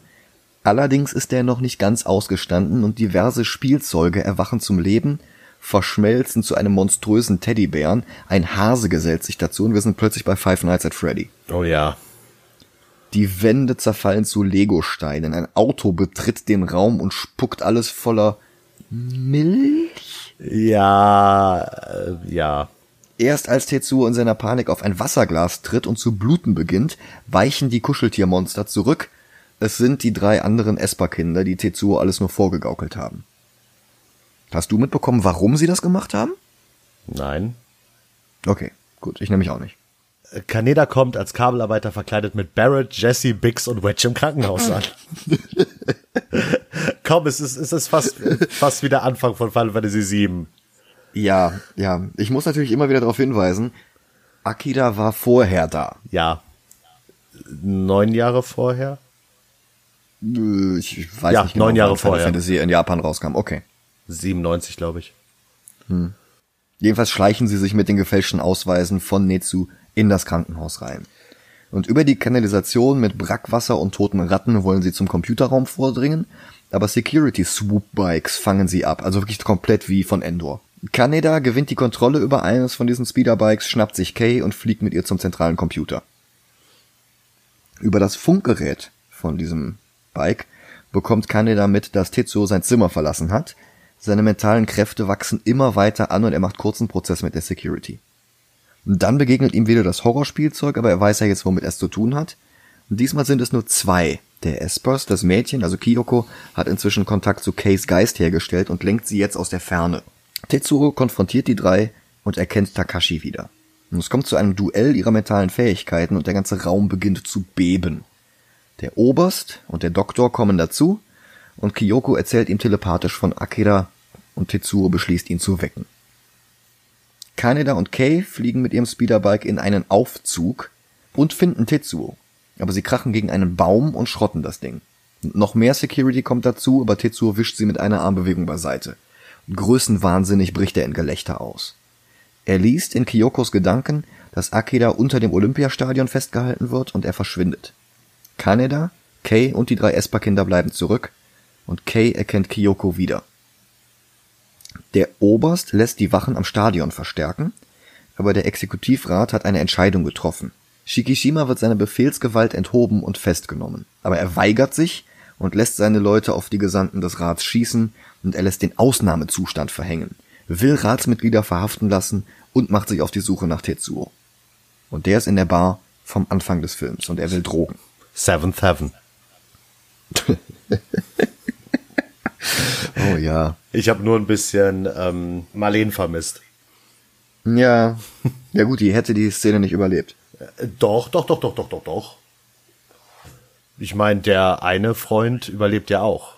allerdings ist er noch nicht ganz ausgestanden und diverse Spielzeuge erwachen zum Leben, verschmelzen zu einem monströsen Teddybären, ein Hase gesellt sich dazu und wir sind plötzlich bei Five Nights at Freddy. Oh ja. Die Wände zerfallen zu Legosteinen. Ein Auto betritt den Raum und spuckt alles voller Milch? Ja, äh, ja. Erst als Tetsuo in seiner Panik auf ein Wasserglas tritt und zu bluten beginnt, weichen die Kuscheltiermonster zurück. Es sind die drei anderen Esper-Kinder, die Tetsuo alles nur vorgegaukelt haben. Hast du mitbekommen, warum sie das gemacht haben? Nein. Okay, gut, ich nämlich auch nicht. Kaneda kommt als Kabelarbeiter verkleidet mit Barrett, Jesse, Biggs und Wedge im Krankenhaus an. *laughs* Komm, es ist, es ist fast, fast wie der Anfang von Final Fantasy VII. Ja, ja. Ich muss natürlich immer wieder darauf hinweisen, Akira war vorher da. Ja. Neun Jahre vorher? Äh, Ich weiß Ja, nicht genau, neun Jahre wann Final vorher. Fantasy in Japan rauskam. Okay. 97, glaube ich. Jedenfalls schleichen sie sich mit den gefälschten Ausweisen von Netsu in das Krankenhaus rein. Und über die Kanalisation mit Brackwasser und toten Ratten wollen sie zum Computerraum vordringen, aber Security Swoop Bikes fangen sie ab, also wirklich komplett wie von Endor. Kaneda gewinnt die Kontrolle über eines von diesen Speederbikes, schnappt sich Kay und fliegt mit ihr zum zentralen Computer. Über das Funkgerät von diesem Bike bekommt Kaneda mit, dass Tetsuo sein Zimmer verlassen hat. Seine mentalen Kräfte wachsen immer weiter an und er macht kurzen Prozess mit der Security. Und dann begegnet ihm wieder das Horrorspielzeug, aber er weiß ja jetzt, womit er es zu tun hat. Und diesmal sind es nur zwei. Der Espers, das Mädchen, also Kyoko, hat inzwischen Kontakt zu Kays Geist hergestellt und lenkt sie jetzt aus der Ferne. Tetsuro konfrontiert die drei und erkennt Takashi wieder. Und es kommt zu einem Duell ihrer mentalen Fähigkeiten und der ganze Raum beginnt zu beben. Der Oberst und der Doktor kommen dazu und Kyoko erzählt ihm telepathisch von Akira und Tetsuro beschließt ihn zu wecken. Kaneda und Kay fliegen mit ihrem Speederbike in einen Aufzug und finden Tetsuo. Aber sie krachen gegen einen Baum und schrotten das Ding. Noch mehr Security kommt dazu, aber Tetsuo wischt sie mit einer Armbewegung beiseite. Größenwahnsinnig bricht er in Gelächter aus. Er liest in Kyokos Gedanken, dass Akira unter dem Olympiastadion festgehalten wird und er verschwindet. Kaneda, Kay und die drei Esper-Kinder bleiben zurück und Kay erkennt Kyoko wieder. Der Oberst lässt die Wachen am Stadion verstärken, aber der Exekutivrat hat eine Entscheidung getroffen. Shikishima wird seiner Befehlsgewalt enthoben und festgenommen. Aber er weigert sich und lässt seine Leute auf die Gesandten des Rats schießen und er lässt den Ausnahmezustand verhängen, will Ratsmitglieder verhaften lassen und macht sich auf die Suche nach Tetsuo. Und der ist in der Bar vom Anfang des Films und er will Drogen. Seventh Heaven. *laughs* Oh ja. Ich habe nur ein bisschen ähm, Marleen vermisst. Ja. Ja gut, die hätte die Szene nicht überlebt. Äh, Doch, doch, doch, doch, doch, doch, doch. Ich meine, der eine Freund überlebt ja auch.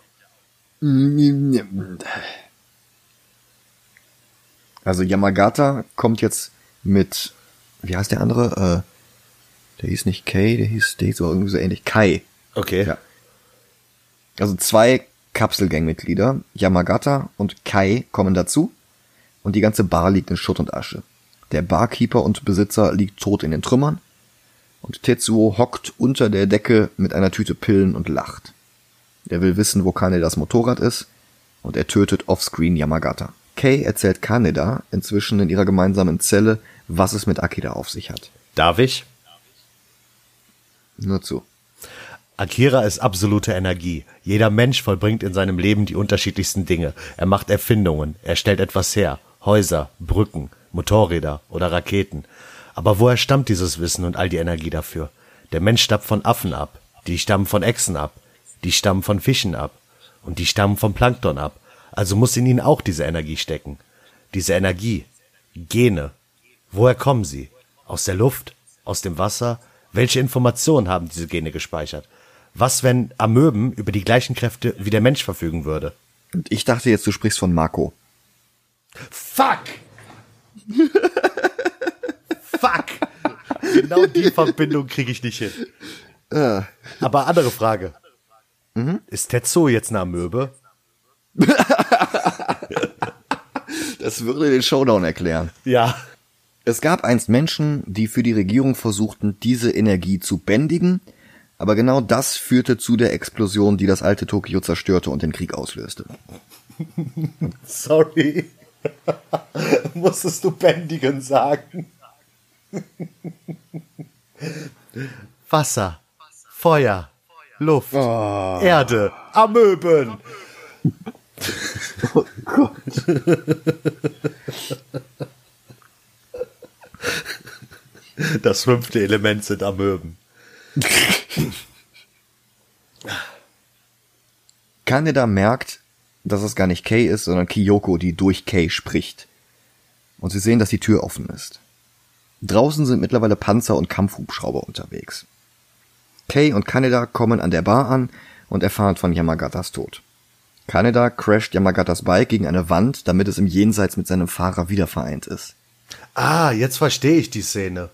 Also Yamagata kommt jetzt mit, wie heißt der andere? Äh, der hieß nicht Kay, der hieß, der hieß aber irgendwie so ähnlich. Kai. Okay. Ja. Also zwei Kapselgangmitglieder, Yamagata und Kai, kommen dazu und die ganze Bar liegt in Schutt und Asche. Der Barkeeper und Besitzer liegt tot in den Trümmern und Tetsuo hockt unter der Decke mit einer Tüte Pillen und lacht. Er will wissen, wo Kanedas Motorrad ist und er tötet offscreen Yamagata. Kay erzählt Kaneda inzwischen in ihrer gemeinsamen Zelle, was es mit Akira auf sich hat. Darf ich? Nur zu. Akira ist absolute Energie. Jeder Mensch vollbringt in seinem Leben die unterschiedlichsten Dinge. Er macht Erfindungen, er stellt etwas her. Häuser, Brücken, Motorräder oder Raketen. Aber woher stammt dieses Wissen und all die Energie dafür? Der Mensch stammt von Affen ab, die stammen von Echsen ab, die stammen von Fischen ab und die stammen vom Plankton ab. Also muss in ihn auch diese Energie stecken. Diese Energie. Gene. Woher kommen sie? Aus der Luft? Aus dem Wasser? Welche Informationen haben diese Gene gespeichert? Was, wenn Amöben über die gleichen Kräfte wie der Mensch verfügen würde? Und ich dachte jetzt, du sprichst von Marco. Fuck! Fuck! Genau die Verbindung kriege ich nicht hin. Äh. Aber andere Frage. Mhm. Ist Tetsuo jetzt eine Amöbe? *laughs* das würde den Showdown erklären. Ja. Es gab einst Menschen, die für die Regierung versuchten, diese Energie zu bändigen, aber genau das führte zu der Explosion, die das alte Tokio zerstörte und den Krieg auslöste. *laughs* Sorry. *laughs* Musstest du bändigen sagen? *laughs* Wasser, Feuer, Luft, oh. Erde, Amöben. Oh Gott. Das fünfte Element sind Amöben. Kaneda merkt, dass es gar nicht Kay ist, sondern Kyoko, die durch Kay spricht. Und sie sehen, dass die Tür offen ist. Draußen sind mittlerweile Panzer und Kampfhubschrauber unterwegs. Kay und Kaneda kommen an der Bar an und erfahren von Yamagatas Tod. Kaneda crasht Yamagatas Bike gegen eine Wand, damit es im Jenseits mit seinem Fahrer wieder vereint ist. Ah, jetzt verstehe ich die Szene.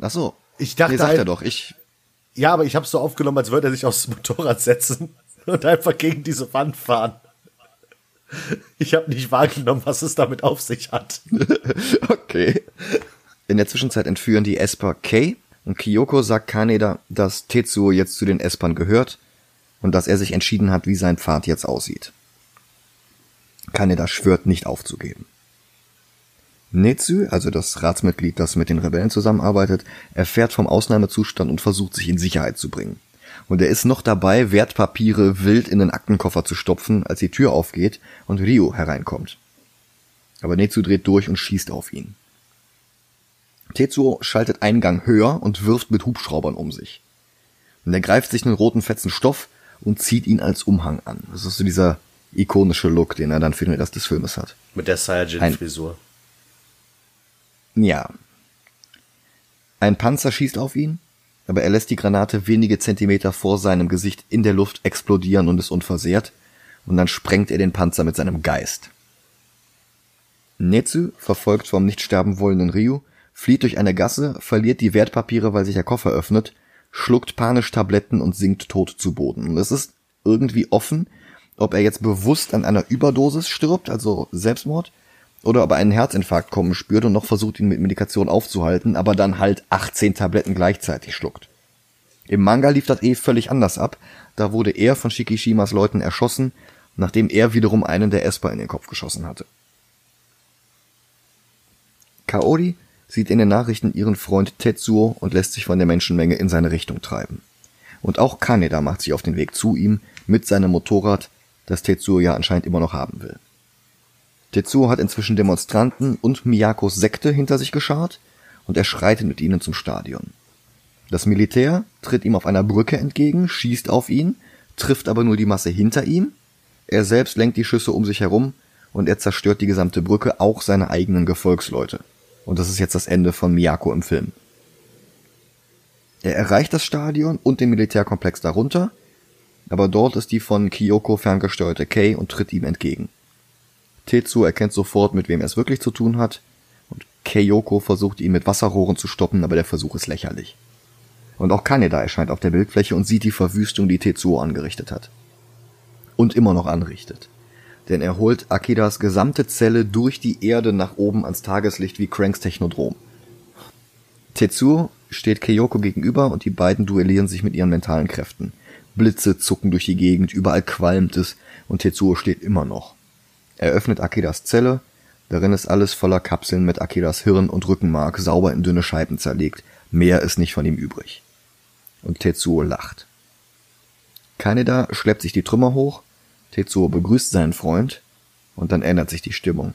Ach so. Ich dachte, nee, sagt er doch. Ich. Ja, aber ich habe so aufgenommen, als würde er sich aufs Motorrad setzen und einfach gegen diese Wand fahren. Ich habe nicht wahrgenommen, was es damit auf sich hat. *laughs* okay. In der Zwischenzeit entführen die Esper Kay und Kyoko sagt Kaneda, dass Tetsuo jetzt zu den Espern gehört und dass er sich entschieden hat, wie sein Pfad jetzt aussieht. Kaneda schwört nicht aufzugeben. Netsu, also das Ratsmitglied, das mit den Rebellen zusammenarbeitet, erfährt vom Ausnahmezustand und versucht sich in Sicherheit zu bringen. Und er ist noch dabei, Wertpapiere wild in den Aktenkoffer zu stopfen, als die Tür aufgeht und Ryo hereinkommt. Aber Netsu dreht durch und schießt auf ihn. Tetsuo schaltet einen Gang höher und wirft mit Hubschraubern um sich. Und er greift sich einen roten fetzen Stoff und zieht ihn als Umhang an. Das ist so dieser ikonische Look, den er dann für den Rest des Filmes hat. Mit der Saiyajin-Frisur. Ja. Ein Panzer schießt auf ihn, aber er lässt die Granate wenige Zentimeter vor seinem Gesicht in der Luft explodieren und ist unversehrt, und dann sprengt er den Panzer mit seinem Geist. Netsu, verfolgt vom nicht sterben wollenden Ryu, flieht durch eine Gasse, verliert die Wertpapiere, weil sich der Koffer öffnet, schluckt panisch Tabletten und sinkt tot zu Boden. Und es ist irgendwie offen, ob er jetzt bewusst an einer Überdosis stirbt, also Selbstmord, oder ob er einen Herzinfarkt kommen spürt und noch versucht, ihn mit Medikation aufzuhalten, aber dann halt 18 Tabletten gleichzeitig schluckt. Im Manga lief das eh völlig anders ab. Da wurde er von Shikishimas Leuten erschossen, nachdem er wiederum einen der Esper in den Kopf geschossen hatte. Kaori sieht in den Nachrichten ihren Freund Tetsuo und lässt sich von der Menschenmenge in seine Richtung treiben. Und auch Kaneda macht sich auf den Weg zu ihm mit seinem Motorrad, das Tetsuo ja anscheinend immer noch haben will. Tetsuo hat inzwischen Demonstranten und Miyakos Sekte hinter sich geschart und er schreitet mit ihnen zum Stadion. Das Militär tritt ihm auf einer Brücke entgegen, schießt auf ihn, trifft aber nur die Masse hinter ihm. Er selbst lenkt die Schüsse um sich herum und er zerstört die gesamte Brücke, auch seine eigenen Gefolgsleute. Und das ist jetzt das Ende von Miyako im Film. Er erreicht das Stadion und den Militärkomplex darunter, aber dort ist die von Kyoko ferngesteuerte Kei und tritt ihm entgegen. Tetsuo erkennt sofort, mit wem er es wirklich zu tun hat, und Keiyoko versucht ihn mit Wasserrohren zu stoppen, aber der Versuch ist lächerlich. Und auch Kaneda erscheint auf der Bildfläche und sieht die Verwüstung, die Tetsuo angerichtet hat. Und immer noch anrichtet. Denn er holt Akidas gesamte Zelle durch die Erde nach oben ans Tageslicht wie Cranks Technodrom. Tetsuo steht Keiyoko gegenüber und die beiden duellieren sich mit ihren mentalen Kräften. Blitze zucken durch die Gegend, überall qualmt es und Tetsuo steht immer noch. Er öffnet Akiras Zelle, darin ist alles voller Kapseln mit Akiras Hirn und Rückenmark sauber in dünne Scheiben zerlegt, mehr ist nicht von ihm übrig. Und Tetsuo lacht. Kaneda schleppt sich die Trümmer hoch, Tetsuo begrüßt seinen Freund, und dann ändert sich die Stimmung.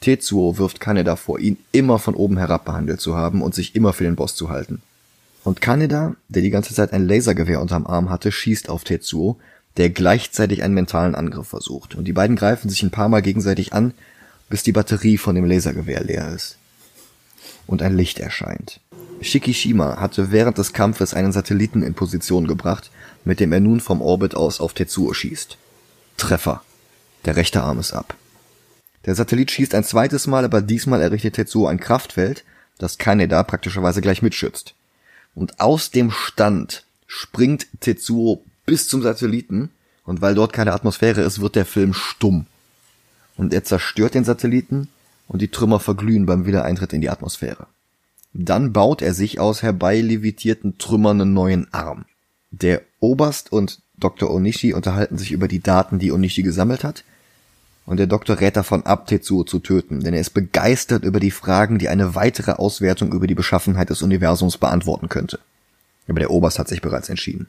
Tetsuo wirft Kaneda vor, ihn immer von oben herab behandelt zu haben und sich immer für den Boss zu halten. Und Kaneda, der die ganze Zeit ein Lasergewehr unterm Arm hatte, schießt auf Tetsuo, der gleichzeitig einen mentalen Angriff versucht. Und die beiden greifen sich ein paar Mal gegenseitig an, bis die Batterie von dem Lasergewehr leer ist. Und ein Licht erscheint. Shikishima hatte während des Kampfes einen Satelliten in Position gebracht, mit dem er nun vom Orbit aus auf Tetsuo schießt. Treffer. Der rechte Arm ist ab. Der Satellit schießt ein zweites Mal, aber diesmal errichtet Tetsuo ein Kraftfeld, das Kaneda praktischerweise gleich mitschützt. Und aus dem Stand springt Tetsuo bis zum Satelliten und weil dort keine Atmosphäre ist, wird der Film stumm. Und er zerstört den Satelliten und die Trümmer verglühen beim Wiedereintritt in die Atmosphäre. Dann baut er sich aus herbeilevitierten Trümmern einen neuen Arm. Der Oberst und Dr. Onishi unterhalten sich über die Daten, die Onishi gesammelt hat, und der Doktor rät davon ab, Tetsuo zu töten, denn er ist begeistert über die Fragen, die eine weitere Auswertung über die Beschaffenheit des Universums beantworten könnte. Aber der Oberst hat sich bereits entschieden.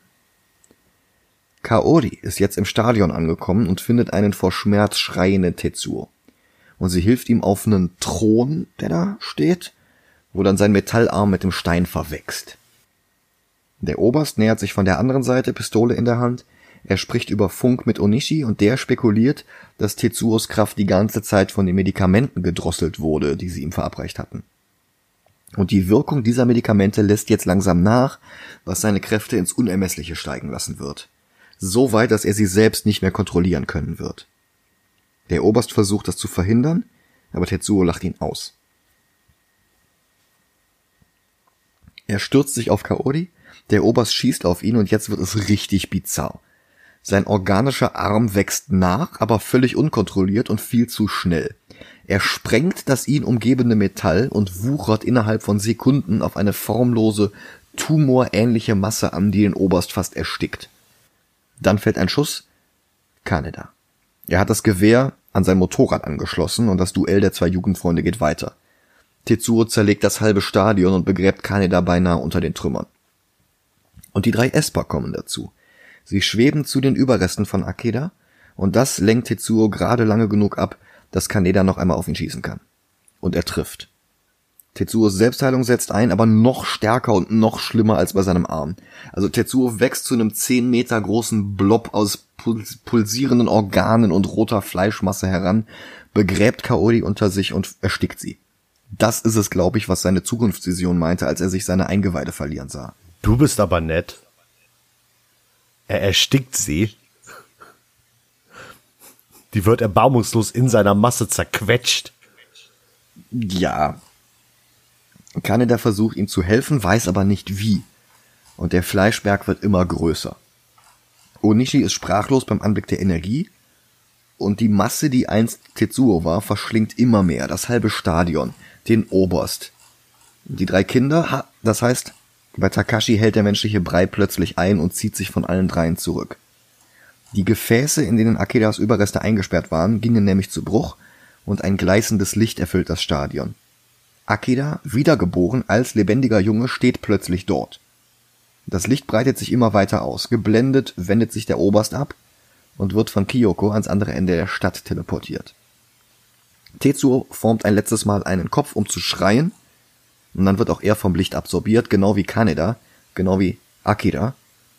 Kaori ist jetzt im Stadion angekommen und findet einen vor Schmerz schreienden Tetsuo. Und sie hilft ihm auf einen Thron, der da steht, wo dann sein Metallarm mit dem Stein verwächst. Der Oberst nähert sich von der anderen Seite, Pistole in der Hand. Er spricht über Funk mit Onishi und der spekuliert, dass Tetsuos Kraft die ganze Zeit von den Medikamenten gedrosselt wurde, die sie ihm verabreicht hatten. Und die Wirkung dieser Medikamente lässt jetzt langsam nach, was seine Kräfte ins Unermessliche steigen lassen wird so weit, dass er sie selbst nicht mehr kontrollieren können wird. Der Oberst versucht das zu verhindern, aber Tetsuo lacht ihn aus. Er stürzt sich auf Kaori, der Oberst schießt auf ihn und jetzt wird es richtig bizarr. Sein organischer Arm wächst nach, aber völlig unkontrolliert und viel zu schnell. Er sprengt das ihn umgebende Metall und wuchert innerhalb von Sekunden auf eine formlose, tumorähnliche Masse an, die den Oberst fast erstickt. Dann fällt ein Schuss. Kaneda. Er hat das Gewehr an sein Motorrad angeschlossen und das Duell der zwei Jugendfreunde geht weiter. Tetsuo zerlegt das halbe Stadion und begräbt Kaneda beinahe unter den Trümmern. Und die drei Esper kommen dazu. Sie schweben zu den Überresten von Akeda und das lenkt Tetsuo gerade lange genug ab, dass Kaneda noch einmal auf ihn schießen kann. Und er trifft. Tetsuos Selbstheilung setzt ein, aber noch stärker und noch schlimmer als bei seinem Arm. Also Tetsuo wächst zu einem 10 Meter großen Blob aus pulsierenden Organen und roter Fleischmasse heran, begräbt Kaori unter sich und erstickt sie. Das ist es, glaube ich, was seine Zukunftsvision meinte, als er sich seine Eingeweide verlieren sah. Du bist aber nett. Er erstickt sie. Die wird erbarmungslos in seiner Masse zerquetscht. Ja, Kaneda versucht ihm zu helfen, weiß aber nicht wie. Und der Fleischberg wird immer größer. Onishi ist sprachlos beim Anblick der Energie und die Masse, die einst Tetsuo war, verschlingt immer mehr das halbe Stadion, den Oberst. Die drei Kinder, das heißt, bei Takashi hält der menschliche Brei plötzlich ein und zieht sich von allen dreien zurück. Die Gefäße, in denen Akedas Überreste eingesperrt waren, gingen nämlich zu Bruch und ein gleißendes Licht erfüllt das Stadion. Akeda, wiedergeboren als lebendiger Junge, steht plötzlich dort. Das Licht breitet sich immer weiter aus. Geblendet wendet sich der Oberst ab und wird von Kyoko ans andere Ende der Stadt teleportiert. Tetsuo formt ein letztes Mal einen Kopf, um zu schreien, und dann wird auch er vom Licht absorbiert, genau wie Kaneda, genau wie Akira,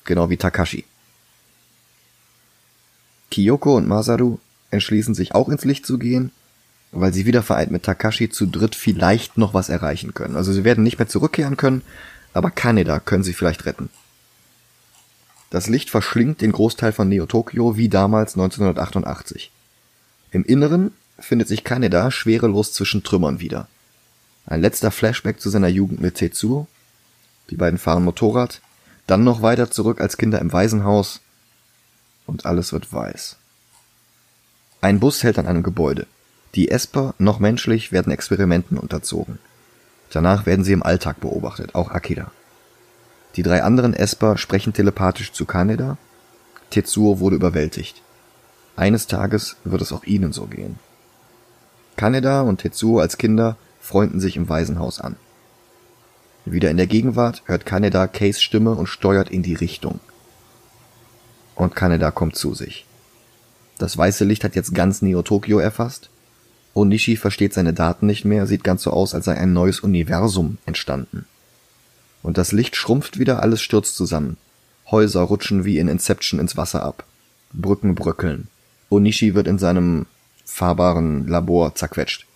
genau wie Takashi. Kyoko und Masaru entschließen sich auch ins Licht zu gehen weil sie wieder vereint mit Takashi zu dritt vielleicht noch was erreichen können. Also sie werden nicht mehr zurückkehren können, aber Kaneda können sie vielleicht retten. Das Licht verschlingt den Großteil von Neo Tokyo wie damals 1988. Im Inneren findet sich Kaneda schwerelos zwischen Trümmern wieder. Ein letzter Flashback zu seiner Jugend mit Tetsuo. Die beiden fahren Motorrad, dann noch weiter zurück als Kinder im Waisenhaus und alles wird weiß. Ein Bus hält an einem Gebäude. Die Esper, noch menschlich, werden Experimenten unterzogen. Danach werden sie im Alltag beobachtet, auch Akira. Die drei anderen Esper sprechen telepathisch zu Kaneda. Tetsuo wurde überwältigt. Eines Tages wird es auch ihnen so gehen. Kaneda und Tetsuo als Kinder freunden sich im Waisenhaus an. Wieder in der Gegenwart hört Kaneda Kays Stimme und steuert in die Richtung. Und Kaneda kommt zu sich. Das weiße Licht hat jetzt ganz Neo Tokyo erfasst Onishi versteht seine Daten nicht mehr, sieht ganz so aus, als sei ein neues Universum entstanden. Und das Licht schrumpft wieder, alles stürzt zusammen. Häuser rutschen wie in Inception ins Wasser ab. Brücken bröckeln. Onishi wird in seinem fahrbaren Labor zerquetscht.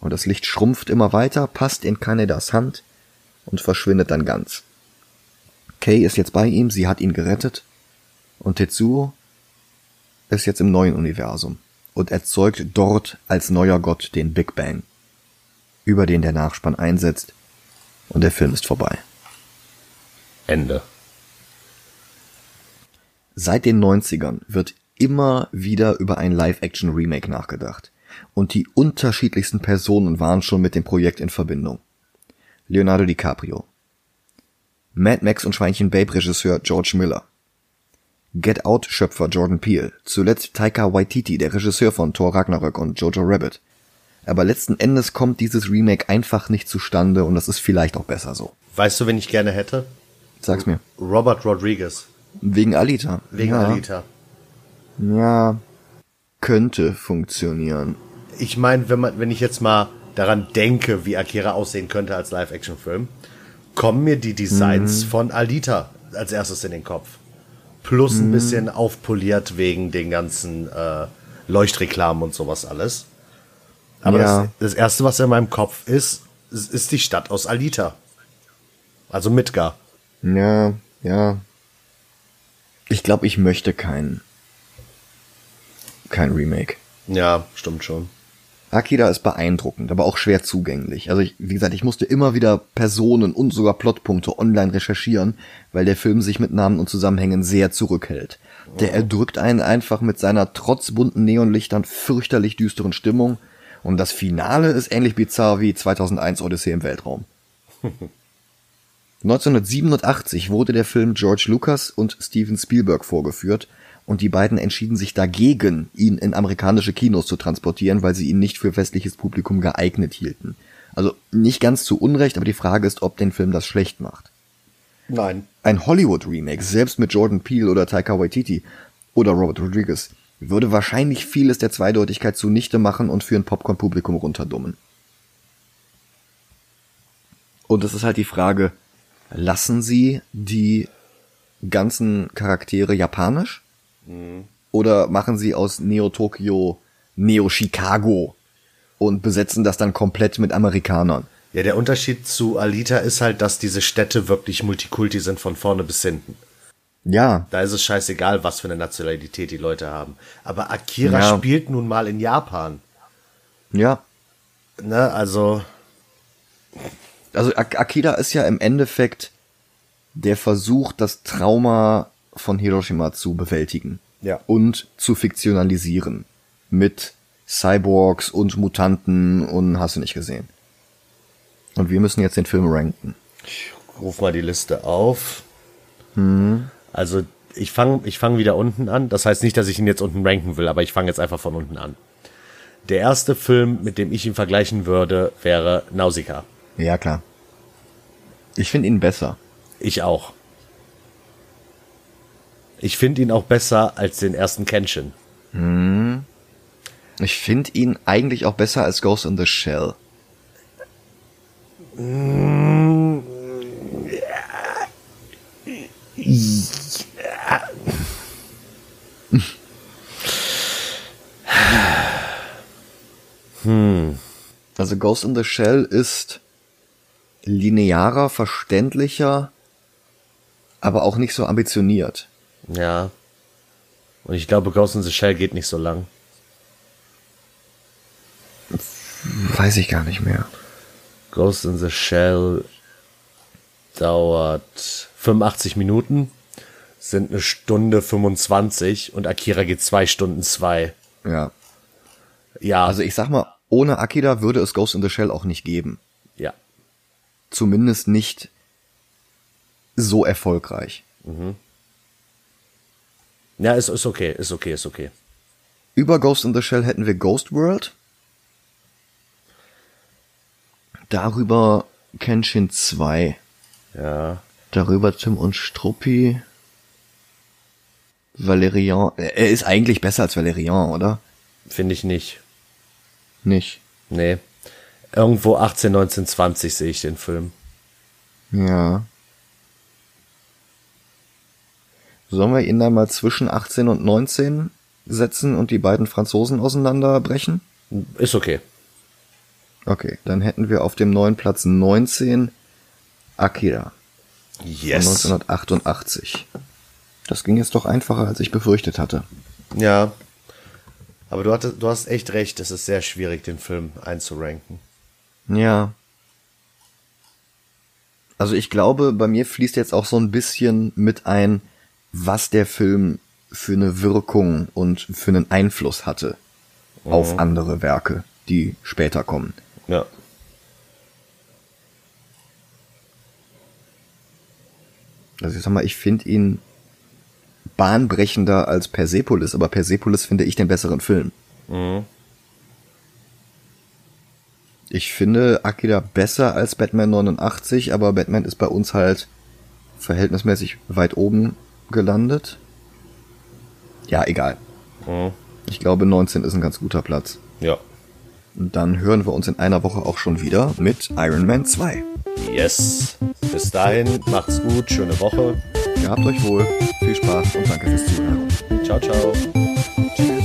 Und das Licht schrumpft immer weiter, passt in Kanedas Hand und verschwindet dann ganz. Kay ist jetzt bei ihm, sie hat ihn gerettet. Und Tetsuo ist jetzt im neuen Universum und erzeugt dort als neuer Gott den Big Bang, über den der Nachspann einsetzt und der Film ist vorbei. Ende. Seit den 90ern wird immer wieder über ein Live-Action-Remake nachgedacht. Und die unterschiedlichsten Personen waren schon mit dem Projekt in Verbindung. Leonardo DiCaprio. Mad Max und Schweinchen Babe Regisseur George Miller. Get Out Schöpfer Jordan Peele. Zuletzt Taika Waititi, der Regisseur von Thor Ragnarök und Jojo Rabbit. Aber letzten Endes kommt dieses Remake einfach nicht zustande und das ist vielleicht auch besser so. Weißt du, wen ich gerne hätte? Sag's mir. Robert Rodriguez. Wegen Alita. Wegen ja. Alita. Ja. Könnte funktionieren. Ich meine, wenn man, wenn ich jetzt mal daran denke, wie Akira aussehen könnte als Live-Action-Film, kommen mir die Designs Mhm. von Alita als erstes in den Kopf. Plus Mhm. ein bisschen aufpoliert wegen den ganzen äh, Leuchtreklamen und sowas alles. Aber Ja. das, das erste, was in meinem Kopf ist, ist, ist die Stadt aus Alita. Also Midgar. Ja, ja. Ich glaube, ich möchte kein kein Remake. Ja, stimmt schon. Akira ist beeindruckend, aber auch schwer zugänglich. Also ich, wie gesagt, ich musste immer wieder Personen und sogar Plotpunkte online recherchieren, weil der Film sich mit Namen und Zusammenhängen sehr zurückhält. Der erdrückt einen einfach mit seiner trotz bunten Neonlichtern fürchterlich düsteren Stimmung und das Finale ist ähnlich bizarr wie 2001 Odyssee im Weltraum. *laughs* 1987 wurde der Film George Lucas und Steven Spielberg vorgeführt und die beiden entschieden sich dagegen, ihn in amerikanische Kinos zu transportieren, weil sie ihn nicht für westliches Publikum geeignet hielten. Also nicht ganz zu Unrecht, aber die Frage ist, ob den Film das schlecht macht. Nein. Ein Hollywood-Remake, selbst mit Jordan Peele oder Taika Waititi oder Robert Rodriguez, würde wahrscheinlich vieles der Zweideutigkeit zunichte machen und für ein Popcorn-Publikum runterdummen. Und es ist halt die Frage, lassen sie die ganzen Charaktere japanisch? Oder machen sie aus Neo-Tokio Neo-Chicago und besetzen das dann komplett mit Amerikanern? Ja, der Unterschied zu Alita ist halt, dass diese Städte wirklich Multikulti sind von vorne bis hinten. Ja, Da ist es scheißegal, was für eine Nationalität die Leute haben. Aber Akira Ja. spielt nun mal in Japan. ja. Ne, also, Also Ak Akira ist ja im Endeffekt der Versuch, das Trauma von Hiroshima zu bewältigen. Ja. Und zu fiktionalisieren. Mit Cyborgs und Mutanten und hast du nicht gesehen. Und wir müssen jetzt den Film ranken. ich ruf mal die Liste auf. Also, ich fange ich fang wieder unten an. Das heißt nicht, dass ich ihn jetzt unten ranken will, aber ich fange jetzt einfach von unten an. Der erste Film, mit dem ich ihn vergleichen würde, wäre Nausicaa. Ja, klar. Ich finde ihn besser. Ich auch. Ich finde ihn auch besser als den ersten Kenshin. Ich finde ihn eigentlich auch besser als Ghost in the Shell. Also Ghost in the Shell ist linearer, verständlicher, aber auch nicht so ambitioniert. Ja. Und ich glaube, Ghost in the Shell geht nicht so lang. Weiß ich gar nicht mehr. Ghost in the Shell dauert 85 Minuten, sind eine Stunde 25 und Akira geht zwei Stunden zwei. Ja. Ja, Also ich sag mal, ohne Akira würde es Ghost in the Shell auch nicht geben. ja. Zumindest nicht so erfolgreich. Ja, ist, ist okay, ist okay, ist okay. Über Ghost in the Shell hätten wir Ghost World. Darüber Kenshin 2. Ja. Darüber Tim und Struppi. Valerian. Er ist eigentlich besser als Valerian, oder? Finde ich nicht. Nicht. Nee. Irgendwo 18, 19, 20 sehe ich den Film. Ja. Sollen wir ihn dann mal zwischen 18 und 19 setzen und die beiden Franzosen auseinanderbrechen? Ist okay. Okay, dann hätten wir auf dem neuen Platz 19 Akira Yes. von 1988. Das ging jetzt doch einfacher, als ich befürchtet hatte. Ja. Aber du, hattest, du hast echt recht, es ist sehr schwierig, den Film einzuranken. Ja. Also ich glaube, bei mir fließt jetzt auch so ein bisschen mit ein, was der Film für eine Wirkung und für einen Einfluss hatte auf andere Werke, die später kommen. Ja. Also ich sag mal, ich finde ihn bahnbrechender als Persepolis, aber Persepolis finde ich den besseren Film. Ich finde Akira besser als Batman 89, aber Batman ist bei uns halt verhältnismäßig weit oben gelandet. Ja, egal. Ich glaube, 19 ist ein ganz guter Platz. Ja. Und dann hören wir uns in einer Woche auch schon wieder mit Iron Man 2. Yes. Bis dahin, macht's gut, schöne Woche. Gehabt euch wohl, viel Spaß und danke fürs Zuhören. Ciao, ciao. Tschüss.